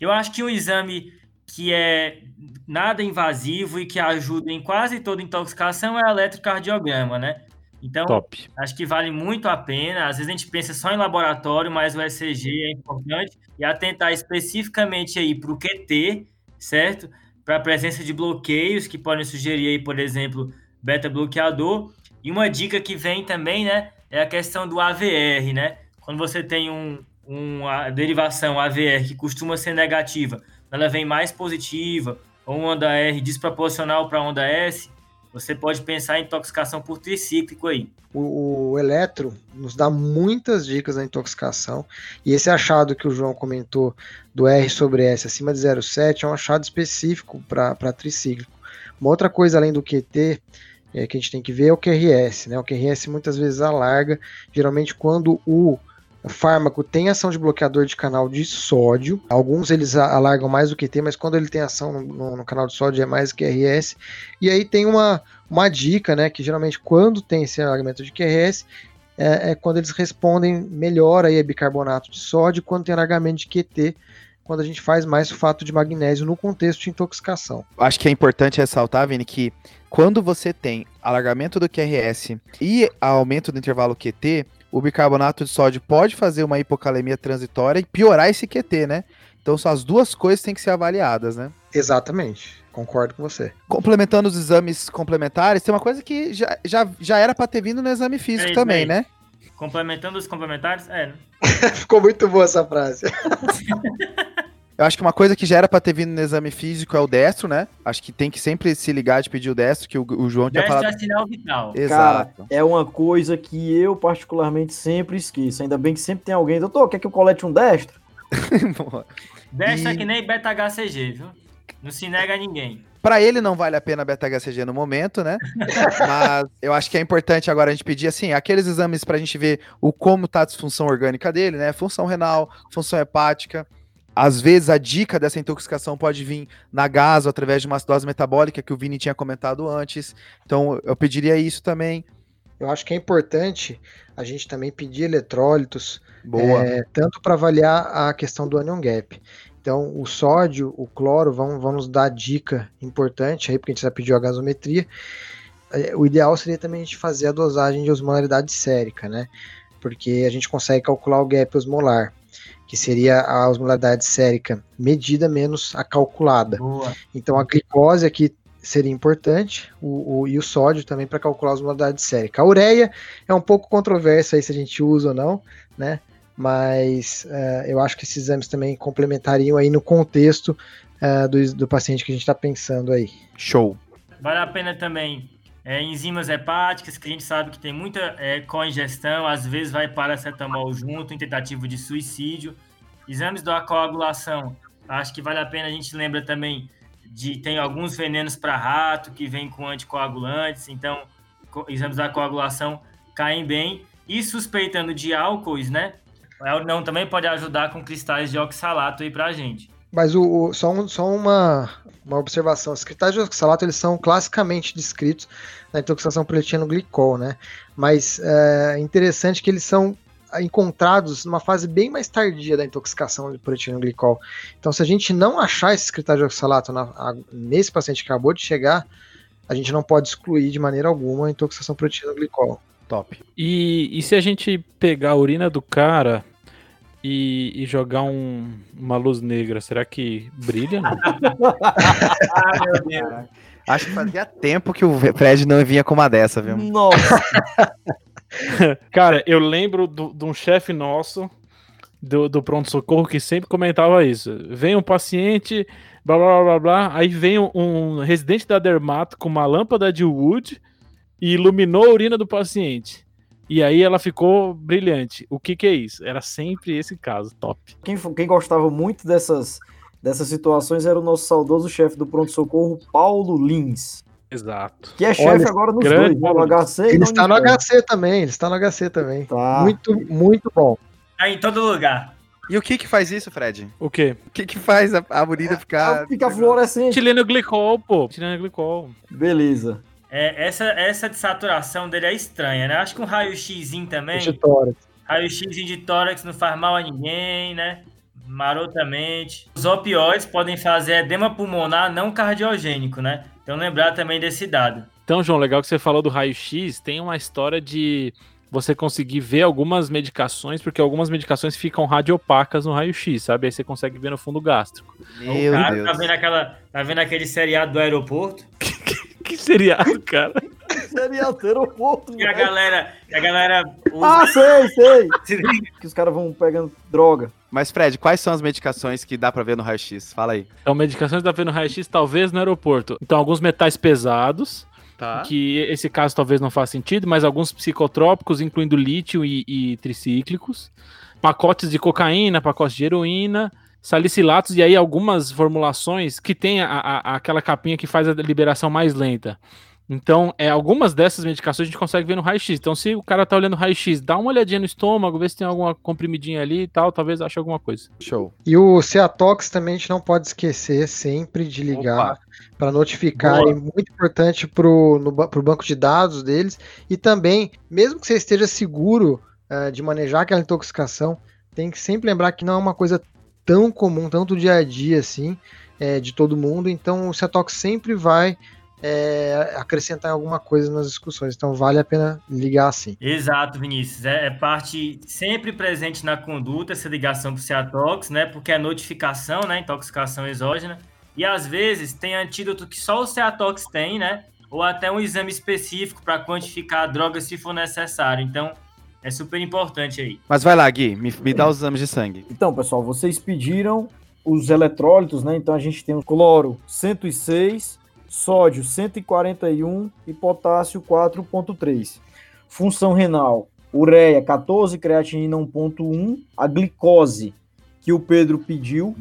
Eu acho que um exame que é nada invasivo e que ajuda em quase toda intoxicação é o eletrocardiograma, né? Então, Top. acho que vale muito a pena. Às vezes a gente pensa só em laboratório, mas o ECG é importante. E atentar especificamente aí para o QT, certo? Para a presença de bloqueios que podem sugerir aí, por exemplo, beta-bloqueador. E uma dica que vem também, né? É a questão do AVR, né? Quando você tem um, uma derivação AVR que costuma ser negativa, ela vem mais positiva, ou uma onda R desproporcional para onda S, você pode pensar em intoxicação por tricíclico aí. O, o, eletro nos dá muitas dicas da intoxicação. E esse achado que o João comentou do R sobre S acima de 0,7 é um achado específico para tricíclico. Uma outra coisa além do QT é, que a gente tem que ver é o QRS. Né? O QRS muitas vezes alarga, geralmente quando o fármaco tem ação de bloqueador de canal de sódio. Alguns eles alargam mais do que tem, mas quando ele tem ação no, no, canal de sódio é mais QRS. E aí tem uma, uma dica, né? Que geralmente quando tem esse alargamento de QRS, é, é, quando eles respondem melhor aí a bicarbonato de sódio, quando tem alargamento de QT, quando a gente faz mais sulfato de magnésio no contexto de intoxicação. Acho que é importante ressaltar, Vini, que quando você tem alargamento do QRS e aumento do intervalo QT, o bicarbonato de sódio pode fazer uma hipocalemia transitória e piorar esse QT, né? Então são as duas coisas que têm que ser avaliadas, né? Exatamente. Concordo com você. Complementando os exames complementares, tem uma coisa que já, já, já era para ter vindo no exame físico é, também, é né? Complementando os complementares, é. Né? Ficou muito boa essa frase. Eu acho que uma coisa que já era pra ter vindo no exame físico é o destro, né? Acho que tem que sempre se ligar de pedir o destro, que o, o João tinha falado. Destro é sinal vital. Exato. Cara, é uma coisa que eu particularmente sempre esqueço. Ainda bem que sempre tem alguém. Doutor, quer que eu colete um destro? destro e... é que nem beta-HCG, viu? Não se nega a ninguém. Para ele não vale a pena beta-HCG no momento, né? Mas eu acho que é importante agora a gente pedir assim, aqueles exames para a gente ver o como tá a disfunção orgânica dele, né? Função renal, função hepática às vezes a dica dessa intoxicação pode vir na gaso através de uma acidose metabólica que o Vini tinha comentado antes. Então eu pediria isso também. Eu acho que é importante a gente também pedir eletrólitos, Boa. é, tanto para avaliar a questão do anion gap. Então, o sódio, o cloro vão, vão nos dar dica importante aí, porque a gente já pediu a gasometria. É, O ideal seria também a gente fazer a dosagem de osmolaridade sérica, né? Porque a gente consegue calcular o gap osmolar, que seria a osmolaridade sérica medida menos a calculada. Boa. Então a glicose aqui seria importante, o, o- e o sódio também para calcular a osmolaridade sérica. A ureia é um pouco controverso aí se a gente usa ou não, né? Mas eh, eu acho que esses exames também complementariam aí no contexto eh, do, do paciente que a gente está pensando aí. Show. Vale a pena também é, enzimas hepáticas, que a gente sabe que tem muita é, coingestão, às vezes vai paracetamol junto, em tentativa de suicídio. Exames da coagulação, acho que vale a pena a gente lembra também de tem alguns venenos para rato que vem com anticoagulantes, então exames da coagulação caem bem. E suspeitando de álcoois, né? O não também pode ajudar com cristais de oxalato aí pra gente. Mas o, o- só, um- só uma, uma observação: os cristais de oxalato eles são classicamente descritos na intoxicação por etilenglicol, né? Mas é interessante que eles são encontrados numa fase bem mais tardia da intoxicação por etilenglicol. Então, se a gente não achar esses cristais de oxalato na- a- nesse paciente que acabou de chegar, a gente não pode excluir de maneira alguma a intoxicação por etilenglicol. Top. E, e se a gente pegar a urina do cara e, e jogar um- uma luz negra, será que brilha? não? Ah, meu Deus. Acho que fazia tempo que o Fred não vinha com uma dessa, viu? Nossa, Cara, eu lembro do- de um chefe nosso do, do pronto-socorro que sempre comentava isso. Vem um paciente, blá blá blá blá, aí vem um, um residente da Dermato com uma lâmpada de wood e iluminou a urina do paciente. E aí ela ficou brilhante. O que que é isso? Era sempre esse caso, top. quem, quem gostava muito dessas, dessas situações era o nosso saudoso chefe do pronto-socorro, Paulo Lins. Exato. Que é chefe agora nos grande dois, né? no Paulo HC e Ele está no. HC também, ele está no HC também. Tá. Muito, muito bom. Tá em todo lugar. E o que que faz isso, Fred? O quê? O que que faz a, a urina ficar... Ah, Fica fluorescente. Etileno glicol, pô. Etileno glicol. Beleza. É, essa, essa dessaturação dele é estranha, né? Acho que um raio-x também, De tórax. raio-x de tórax não faz mal a ninguém, né? Marotamente. Os opioides podem fazer edema pulmonar não cardiogênico, né? Então lembrar também desse dado. Então, João, legal que você falou do raio-x. Tem uma história de você conseguir ver algumas medicações, porque algumas medicações ficam radiopacas no raio-x, sabe? Aí você consegue ver no fundo gástrico. Meu o cara Deus. tá vendo, aquela, tá vendo aquele seriado do aeroporto? Que seriado, cara? Seria ter aeroporto. E a velho. galera, e a galera Ah, sei, sei. usa... Que os caras vão pegando droga. Mas, Fred, quais são as medicações que dá pra ver no raio-x? Fala aí. Então, medicações da vendo raio-x, talvez no aeroporto. Então, alguns metais pesados, Tá. que esse caso talvez não faça sentido, mas alguns psicotrópicos, incluindo lítio e, e tricíclicos, pacotes de cocaína, pacotes de heroína, salicilatos e aí algumas formulações que tem a, a- aquela capinha que faz a liberação mais lenta. Então, é, algumas dessas medicações a gente consegue ver no raio-x. Então, se o cara tá olhando raio-x, dá uma olhadinha no estômago, vê se tem alguma comprimidinha ali e tal, talvez ache alguma coisa. Show. E o Ceatox também a gente não pode esquecer sempre de ligar para notificar. Boa. É muito importante para o banco de dados deles. E também, mesmo que você esteja seguro eh, de manejar aquela intoxicação, tem que sempre lembrar que não é uma coisa tão comum, tanto dia a dia assim, eh, de todo mundo. Então o Ceatox sempre vai eh, acrescentar alguma coisa nas discussões. Então vale a pena ligar assim. Exato, Vinícius. É, é parte sempre presente na conduta essa ligação para o Ciatox, né? Porque é notificação, né? Intoxicação exógena. E às vezes tem antídoto que só o Ciatox tem, né? Ou até um exame específico para quantificar a droga se for necessário. Então, é super importante aí. Mas vai lá, Gui, me, me dá os exames de sangue. Então, pessoal, vocês pediram os eletrólitos, né? Então a gente tem o cloro 106, sódio 141 e potássio 4.3. Função renal, ureia 14, creatinina 1.1, a glicose que o Pedro pediu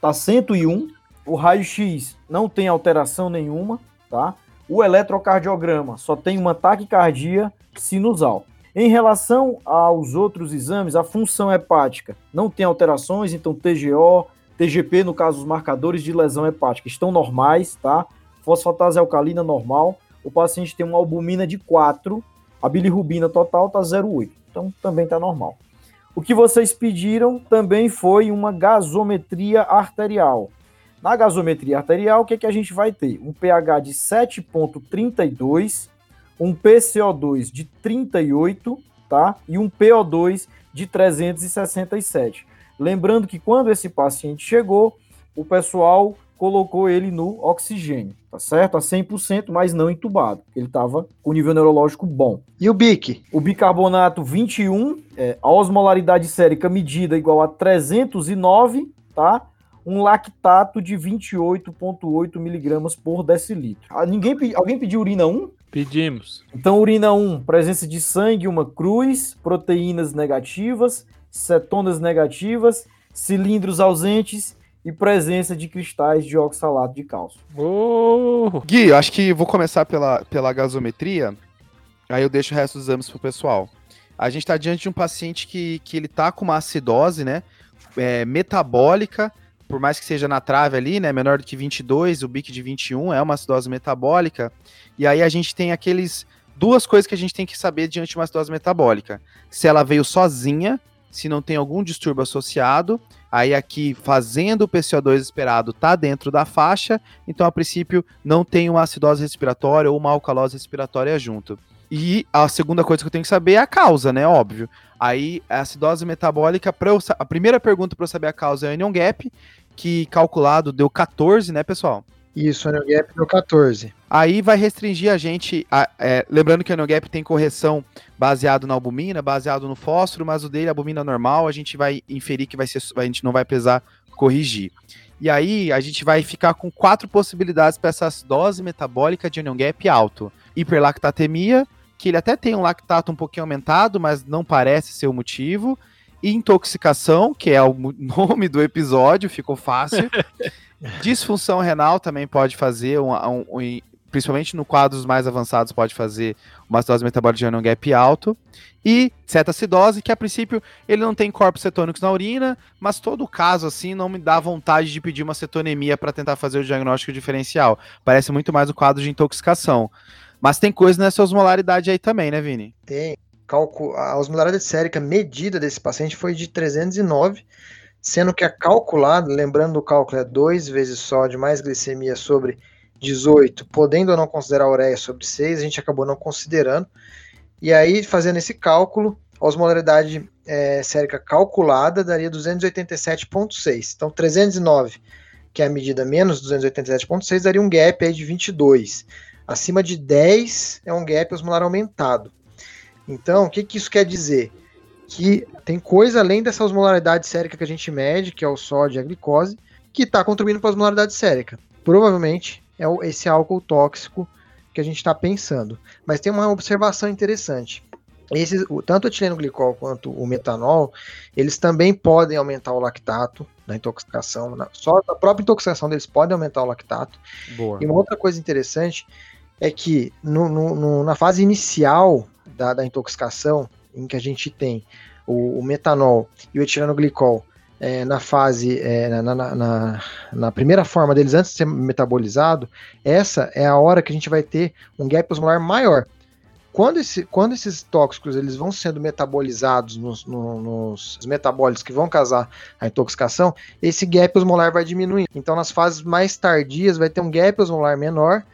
tá 101, o raio-x não tem alteração nenhuma, tá? O eletrocardiograma só tem uma taquicardia sinusal. Em relação aos outros exames, a função hepática não tem alterações, então TGO, TGP, no caso, os marcadores de lesão hepática estão normais, tá? Fosfatase alcalina normal. O paciente tem uma albumina de 4, a bilirrubina total tá 0,8. Então também tá normal. O que vocês pediram também foi uma gasometria arterial. Na gasometria arterial, o que, é que a gente vai ter? Um pH de 7,32, um PCO2 de 38, tá? E um PO2 de 367. Lembrando que quando esse paciente chegou, o pessoal colocou ele no oxigênio, tá certo? A 100%, mas não entubado. Ele estava com nível neurológico bom. E o BIC? O bicarbonato 21, é, a osmolaridade sérica medida igual a 309, tá? Um lactato de 28,8 miligramas por decilitro. Ah, ninguém, alguém pediu urina 1? Pedimos. Então, urina 1, presença de sangue, uma cruz, proteínas negativas, cetonas negativas, cilindros ausentes e presença de cristais de oxalato de cálcio. Oh. Gui, eu acho que vou começar pela, pela gasometria, aí eu deixo o resto dos exames pro pessoal. A gente está diante de um paciente que, que ele tá com uma acidose, né, é, metabólica, por mais que seja na trave ali, né, menor do que 22, o BIC de 21 é uma acidose metabólica, e aí a gente tem aqueles duas coisas que a gente tem que saber diante de uma acidose metabólica. Se ela veio sozinha, se não tem algum distúrbio associado, Aí aqui, fazendo o PCO2 esperado, está dentro da faixa, então a princípio não tem uma acidose respiratória ou uma alcalose respiratória junto. E a segunda coisa que eu tenho que saber é a causa, né? Óbvio. Aí, a acidose metabólica, eu, a primeira pergunta para eu saber a causa é o anion gap, que calculado deu 14, né, pessoal? Isso, Anion Gap deu 14. Aí vai restringir a gente. A, é, lembrando que o Anion Gap tem correção baseado na albumina, baseado no fósforo, mas o dele, a albumina normal, a gente vai inferir que vai ser, a gente não vai precisar corrigir. E aí a gente vai ficar com quatro possibilidades para essa dose metabólica de Anion Gap alto: hiperlactatemia, que ele até tem um lactato um pouquinho aumentado, mas não parece ser o motivo. Intoxicação, que é o nome do episódio, ficou fácil. Disfunção renal também pode fazer, um, um, um, principalmente no quadros mais avançados, pode fazer uma acidose metabólica de anion gap alto. E cetacidose, que a princípio ele não tem corpos cetônicos na urina, mas todo caso assim não me dá vontade de pedir uma cetonemia para tentar fazer o diagnóstico diferencial. Parece muito mais o quadro de intoxicação. Mas tem coisa nessa osmolaridade aí também, né, Vini? Tem. A osmolaridade sérica medida desse paciente foi de 309 sendo que a calculada, lembrando o cálculo é 2 vezes sódio mais glicemia sobre 18, podendo ou não considerar a ureia sobre 6, a gente acabou não considerando. E aí, fazendo esse cálculo, a osmolaridade é, sérica calculada daria 287,6. Então, 309, que é a medida menos 287,6, daria um gap aí de 22. Acima de 10 é um gap osmolar aumentado. Então, o que, que isso quer dizer? Que tem coisa além dessa osmolaridade sérica que a gente mede, que é o sódio e a glicose, que está contribuindo para a osmolaridade sérica. Provavelmente é esse álcool tóxico que a gente está pensando. Mas tem uma observação interessante. Esses, tanto o etileno glicol quanto o metanol, eles também podem aumentar o lactato na intoxicação. Na, só a própria intoxicação deles pode aumentar o lactato. Boa. E uma outra coisa interessante é que no, no, no, na fase inicial da, da intoxicação, em que a gente tem o, o metanol e o etileno glicol é, na fase, é, na, na, na, na, primeira forma deles antes de ser metabolizado, essa é a hora que a gente vai ter um gap osmolar maior. Quando, esse, quando esses tóxicos eles vão sendo metabolizados nos, no, nos metabólitos que vão causar a intoxicação, esse gap osmolar vai diminuir. Então, nas fases mais tardias, vai ter um gap osmolar menor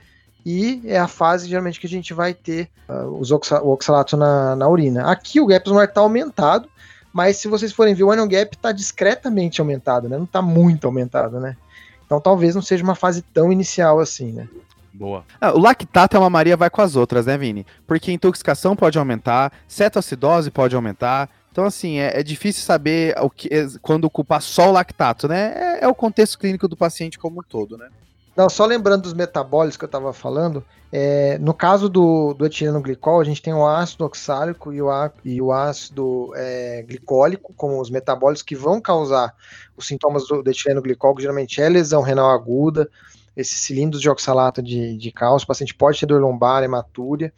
e é a fase geralmente que a gente vai ter uh, os oxa, o oxalato na, na, urina. Aqui o gap osmolar está aumentado, mas se vocês forem ver, o anion gap está discretamente aumentado, né? Não está muito aumentado, né? Então talvez não seja uma fase tão inicial assim, né? Boa. Ah, o lactato é uma Maria vai com as outras, né, Vini? Porque intoxicação pode aumentar, cetoacidose pode aumentar. Então, assim, é, é difícil saber o que, quando culpar só o lactato, né? É, é o contexto clínico do paciente como um todo, né? Não, só lembrando dos metabólicos que eu estava falando, é, no caso do, do etileno glicol, a gente tem o ácido oxálico e o, e o ácido é, glicólico como os metabólicos que vão causar os sintomas do, do etileno glicol, que geralmente é lesão renal aguda, esses cilindros de oxalato de, de cálcio, o paciente pode ter dor lombar, hematúria,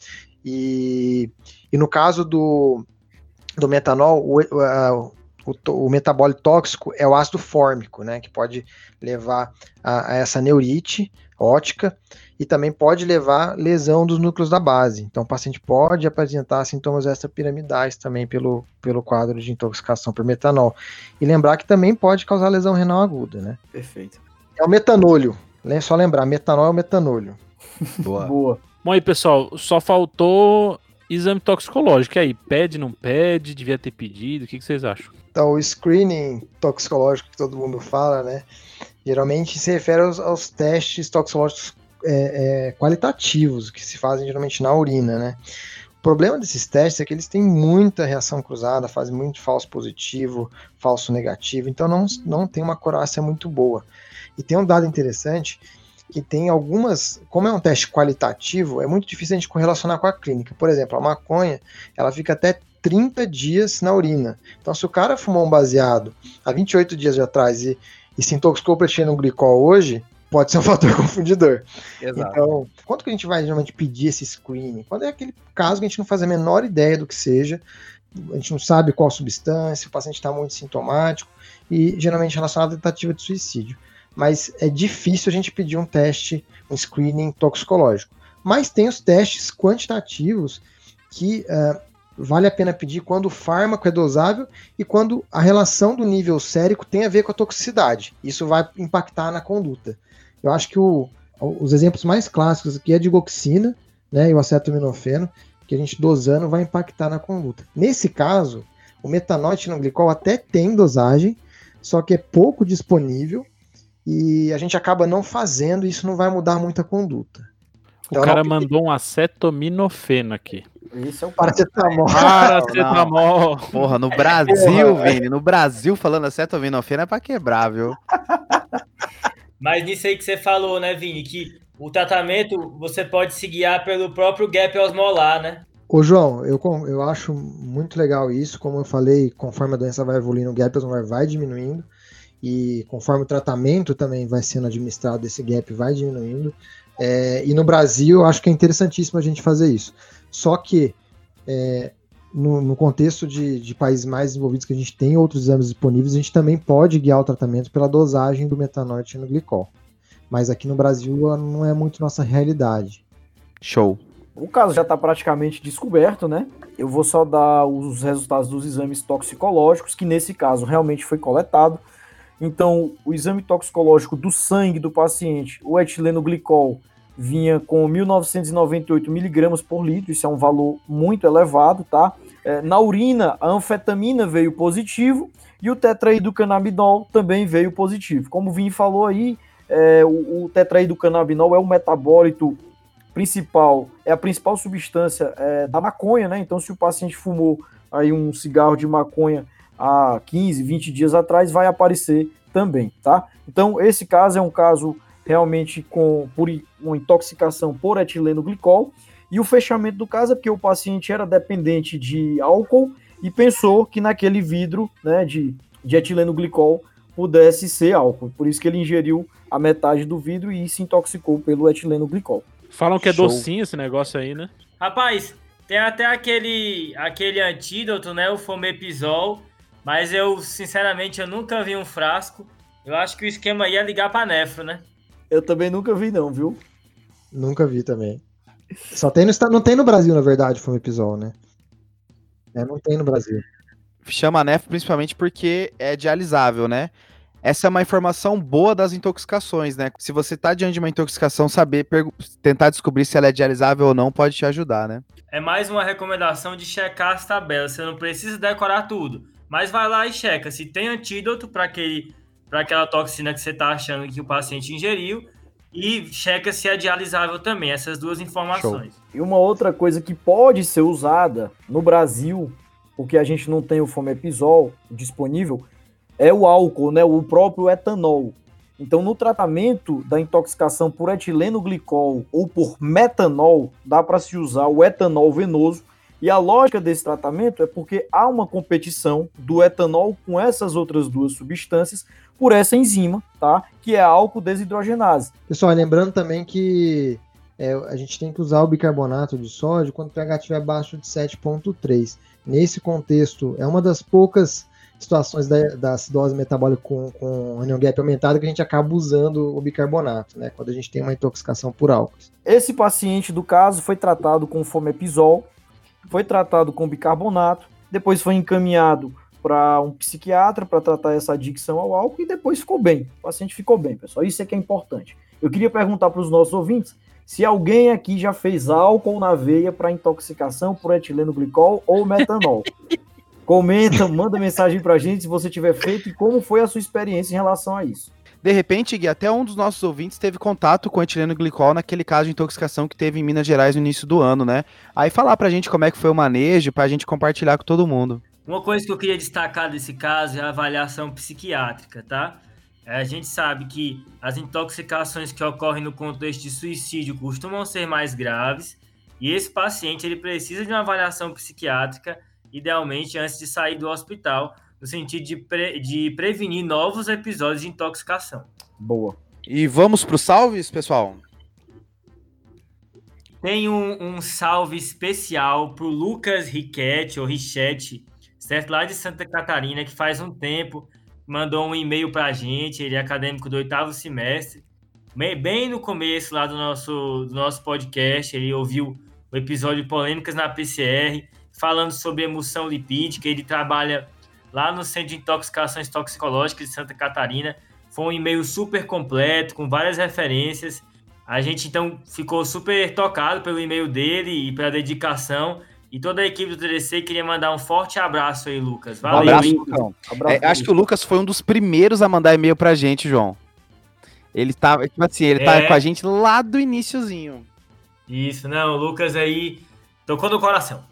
e, e no caso do, do metanol, o, o, o metabólito tóxico é o ácido fórmico, né, que pode levar a, a, essa neurite ótica e também pode levar lesão dos núcleos da base. Então, o paciente pode apresentar sintomas extrapiramidais também pelo, pelo quadro de intoxicação por metanol. E lembrar que também pode causar lesão renal aguda, né? Perfeito. É o metanóleo. É só lembrar, metanol é o metanóleo. Boa. Boa. Bom aí, pessoal, só faltou exame toxicológico. E aí, pede, não pede? Devia ter pedido? O que, que vocês acham? Então, o screening toxicológico que todo mundo fala, né? Geralmente se refere aos, aos testes toxicológicos é, é, qualitativos que se fazem geralmente na urina, né? O problema desses testes é que eles têm muita reação cruzada, fazem muito falso positivo, falso negativo, então não, não tem uma acurácia muito boa. E tem um dado interessante que tem algumas, como é um teste qualitativo, é muito difícil a gente correlacionar com a clínica. Por exemplo, a maconha, ela fica até 30 dias na urina. Então, se o cara fumou um baseado há 28 dias atrás e, e se intoxicou no glicol hoje, pode ser um fator confundidor. Exato. Então, quanto que a gente vai geralmente pedir esse screening? Quando é aquele caso que a gente não faz a menor ideia do que seja, a gente não sabe qual substância, o paciente está muito sintomático e geralmente relacionado à tentativa de suicídio. Mas é difícil a gente pedir um teste, um screening toxicológico. Mas tem os testes quantitativos que uh, vale a pena pedir quando o fármaco é dosável e quando a relação do nível sérico tem a ver com a toxicidade. Isso vai impactar na conduta. Eu acho que o, os exemplos mais clássicos aqui é a digoxina né, e o acetaminofeno, que a gente dosando vai impactar na conduta. Nesse caso, o metanol glicol até tem dosagem, só que é pouco disponível e a gente acaba não fazendo e isso não vai mudar muito a conduta. O então, cara não... mandou um acetaminofeno aqui. Isso é o paracetamol. Paracetamol. Porra, no Brasil, Vini, no Brasil falando acetaminofeno é pra quebrar, viu? Mas nisso aí que você falou, né, Vini, que o tratamento você pode se guiar pelo próprio gap osmolar, né? Ô, João, eu, eu acho muito legal isso. Como eu falei, conforme a doença vai evoluindo, o gap osmolar vai diminuindo. E conforme o tratamento também vai sendo administrado, esse gap vai diminuindo. É, e no Brasil, eu acho que é interessantíssimo a gente fazer isso. Só que é, no, no, contexto de, de, países mais desenvolvidos que a gente tem outros exames disponíveis, a gente também pode guiar o tratamento pela dosagem do metanol no glicol. Mas aqui no Brasil não é muito nossa realidade. Show. O caso já está praticamente descoberto, né? Eu vou só dar os resultados dos exames toxicológicos, que nesse caso realmente foi coletado. Então, o exame toxicológico do sangue do paciente, o etileno glicol, vinha com 1.998 miligramas por litro, isso é um valor muito elevado, tá? É, na urina, a anfetamina veio positivo e o tetraidrocannabinol também veio positivo. Como o Vini falou aí, é, o, o tetraidrocannabinol é o metabólito principal, é a principal substância é, da maconha, né? Então, se o paciente fumou aí um cigarro de maconha há 15, 20 dias atrás, vai aparecer também, tá? Então, esse caso é um caso realmente com por uma intoxicação por etileno glicol. E o fechamento do caso é porque o paciente era dependente de álcool e pensou que naquele vidro né, de, de etileno glicol pudesse ser álcool. Por isso que ele ingeriu a metade do vidro e se intoxicou pelo etileno glicol. Falam que é Show. docinho esse negócio aí, né? Rapaz, tem até aquele, aquele antídoto, né? O Fomepizol. Mas eu, sinceramente, eu nunca vi um frasco. Eu acho que o esquema ia ligar para nefro, né? Eu também nunca vi, não, viu? Nunca vi também. Só tem no, não tem no Brasil, na verdade, o Fomepizol, né? É, não tem no Brasil. Chama NEF principalmente porque é dialisável, né? Essa é uma informação boa das intoxicações, né? Se você tá diante de uma intoxicação, saber tentar descobrir se ela é dialisável ou não pode te ajudar, né? É mais uma recomendação de checar as tabelas. Você não precisa decorar tudo, mas vai lá e checa se tem antídoto para aquele para aquela toxina que você está achando que o paciente ingeriu e checa se é dialisável também, essas duas informações. Show. E uma outra coisa que pode ser usada no Brasil, porque a gente não tem o fomepizol disponível, é o álcool, né, o próprio etanol. Então, no tratamento da intoxicação por etileno glicol ou por metanol, dá para se usar o etanol venoso e a lógica desse tratamento é porque há uma competição do etanol com essas outras duas substâncias por essa enzima, tá? Que é a álcool desidrogenase. Pessoal, lembrando também que é, a gente tem que usar o bicarbonato de sódio quando o pH estiver abaixo de 7,3. Nesse contexto, é uma das poucas situações da, da acidose metabólica com, com anion gap aumentado que a gente acaba usando o bicarbonato, né? Quando a gente tem uma intoxicação por álcool. Esse paciente do caso foi tratado com fomepizol, foi tratado com bicarbonato, depois foi encaminhado para um psiquiatra para tratar essa adicção ao álcool e depois ficou bem. O paciente ficou bem, pessoal. Isso é que é importante. Eu queria perguntar para os nossos ouvintes se alguém aqui já fez álcool na veia para intoxicação por etileno glicol ou metanol. Comenta, manda mensagem para a gente se você tiver feito e como foi a sua experiência em relação a isso. De repente, Gui, até um dos nossos ouvintes teve contato com etileno glicol naquele caso de intoxicação que teve em Minas Gerais no início do ano, né? Aí falar pra gente como é que foi o manejo, pra gente compartilhar com todo mundo. Uma coisa que eu queria destacar desse caso é a avaliação psiquiátrica, tá? É, a gente sabe que as intoxicações que ocorrem no contexto de suicídio costumam ser mais graves e esse paciente ele precisa de uma avaliação psiquiátrica, idealmente antes de sair do hospital, no sentido de, pre de prevenir novos episódios de intoxicação. Boa. E vamos para os salves, pessoal? Tem um, um salve especial para o Lucas Riquete, ou Richetti, certo? Lá de Santa Catarina, que faz um tempo mandou um e-mail para a gente, ele é acadêmico do oitavo semestre, bem no começo lá do nosso, do nosso podcast, ele ouviu o episódio Polêmicas na PCR, falando sobre emulsão lipídica, ele trabalha lá no Centro de Intoxicações Toxicológicas de Santa Catarina, foi um e-mail super completo, com várias referências, a gente então ficou super tocado pelo e-mail dele e pela dedicação, e toda a equipe do TDC queria mandar um forte abraço aí, Lucas. Valeu. Um abraço. Abraço, é, acho que o Lucas foi um dos primeiros a mandar e-mail pra gente, João. Ele tá, tipo assim, ele tá é. tá com a gente lá do iníciozinho. Isso, não, o Lucas aí tocou no coração.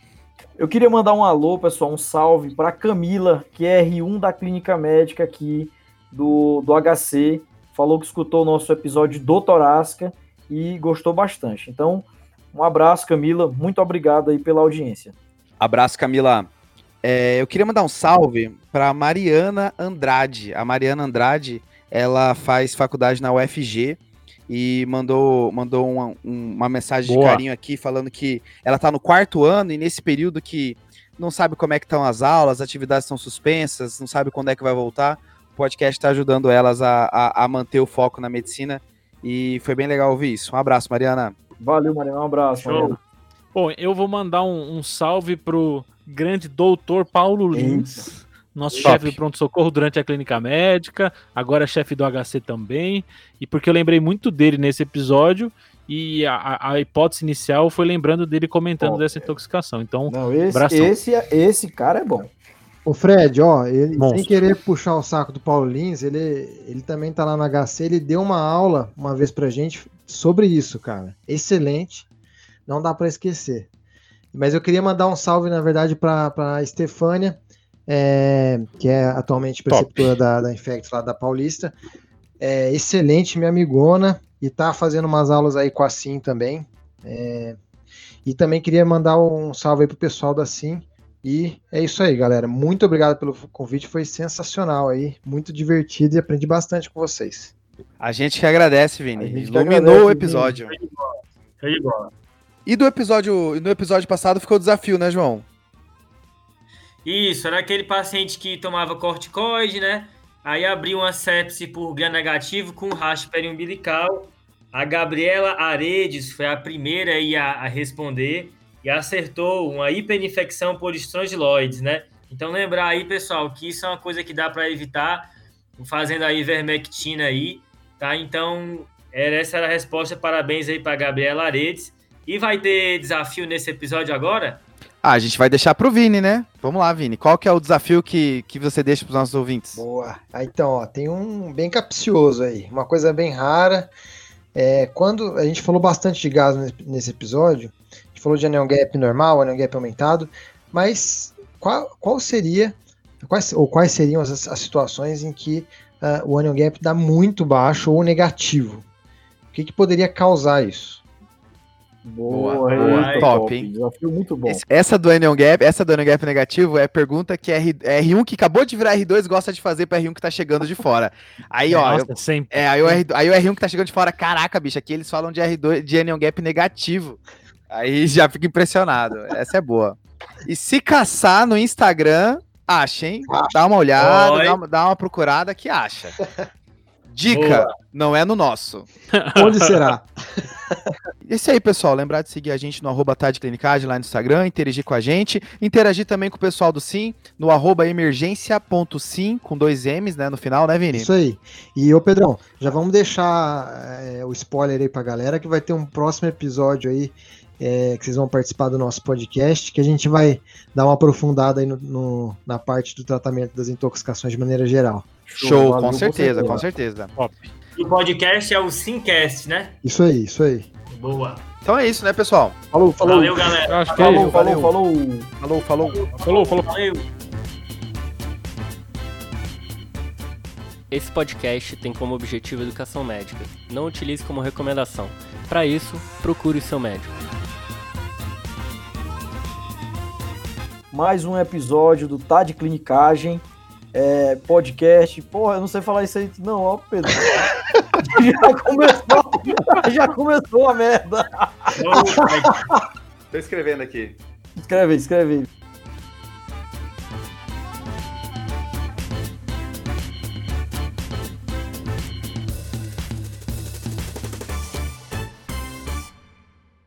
Eu queria mandar um alô, pessoal, um salve para Camila, que é R1 da clínica médica aqui do, do HC. Falou que escutou o nosso episódio do Torasca e gostou bastante. Então, um abraço, Camila. Muito obrigado aí pela audiência. Abraço, Camila. É, eu queria mandar um salve para Mariana Andrade. A Mariana Andrade, ela faz faculdade na UFG e mandou, mandou uma, uma mensagem Boa. de carinho aqui falando que ela está no quarto ano e nesse período que não sabe como é que estão as aulas, as atividades estão suspensas, não sabe quando é que vai voltar. O podcast está ajudando elas a, a, a manter o foco na medicina e foi bem legal ouvir isso. Um abraço, Mariana. Valeu, Mariana. Um abraço. Show. Bom, eu vou mandar um, um, salve pro grande doutor Paulo Lins, nosso chefe do pronto-socorro durante a clínica médica, agora chefe do HC também, e porque eu lembrei muito dele nesse episódio, e a, a hipótese inicial foi lembrando dele comentando dessa intoxicação. Então, Não, esse, esse, esse cara é bom. O Fred, ó, ele, sem querer puxar o saco do Paulo Lins, ele, ele também tá lá no HC, ele deu uma aula uma vez pra gente sobre isso, cara. Excelente. Não dá para esquecer. Mas eu queria mandar um salve, na verdade, para a Estefânia, é, que é atualmente preceptora da, da Infect lá da Paulista. É, excelente, minha amigona, e tá fazendo umas aulas aí com a Sim também. É, e também queria mandar um salve aí pro pessoal da Sim. E é isso aí, galera. Muito obrigado pelo convite, foi sensacional aí, muito divertido e aprendi bastante com vocês. A gente que agradece, Vini. Iluminou o episódio. E do episódio, no episódio passado ficou o desafio, né, João? Isso, era aquele paciente que tomava corticoide, né? Aí abriu uma sepse por gram negativo com rastro periumbilical. A Gabriela Aredes foi a primeira a, a responder e acertou uma hiperinfecção por estrongiloides, né? Então lembrar aí, pessoal, que isso é uma coisa que dá para evitar fazendo a ivermectina aí. Tá? Então, essa era a resposta. Parabéns aí para Gabriela Aredes. E vai ter desafio nesse episódio agora? Ah, a gente vai deixar pro Vini, né? Vamos lá, Vini. Qual que é o desafio que, que você deixa para os nossos ouvintes? Boa. Ah, então, ó, tem um bem capcioso aí. Uma coisa bem rara. É, quando a gente falou bastante de gás nesse episódio, a gente falou de anion gap normal, anion gap aumentado, mas qual, qual seria, quais, ou quais seriam as, as situações em que uh, o onion gap dá muito baixo ou negativo. O que, que poderia causar isso? Boa, boa, boa top, top, hein? Desafio muito bom. essa do Onion Gap, essa do Onion Gap negativo é pergunta que R, R1 que acabou de virar R2 gosta de fazer para R1 que tá chegando de fora. Aí, ó, Nossa, eu, sempre. É, aí o, R, aí o R1 que tá chegando de fora, caraca, bicho, aqui eles falam de R2 de Onion Gap negativo. Aí já fica impressionado. Essa é boa. E se caçar no Instagram, Acha, hein? Dá uma olhada, dá uma, dá uma procurada que acha. Dica, Boa. não é no nosso. Onde será? Isso aí, pessoal. Lembrar de seguir a gente no arroba Clinicagem lá no Instagram, interagir com a gente, interagir também com o pessoal do Sim, no arroba emergência.sim, com dois M's, né, no final, né, Vini? Isso aí. E ô Pedrão, já vamos deixar é, o spoiler aí pra galera que vai ter um próximo episódio aí é, que vocês vão participar do nosso podcast, que a gente vai dar uma aprofundada aí no- no- na parte do tratamento das intoxicações de maneira geral. Show, valeu, com certeza, com certeza. Top. O podcast é o Simcast, né? Isso aí, isso aí. Boa. Então é isso, né, pessoal? Falou, falou. Valeu, galera. Eu acho que Falou, é falou, falou. Falou, falou. Falou, falou. Valeu. Esse podcast tem como objetivo educação médica. Não utilize como recomendação. Para isso, procure o seu médico. Mais um episódio do Tá de Clinicagem, é, podcast. Porra, eu não sei falar isso aí, não, ó, Pedro. já começou, já começou a merda. Tô escrevendo aqui. Escreve aí, escreve aí.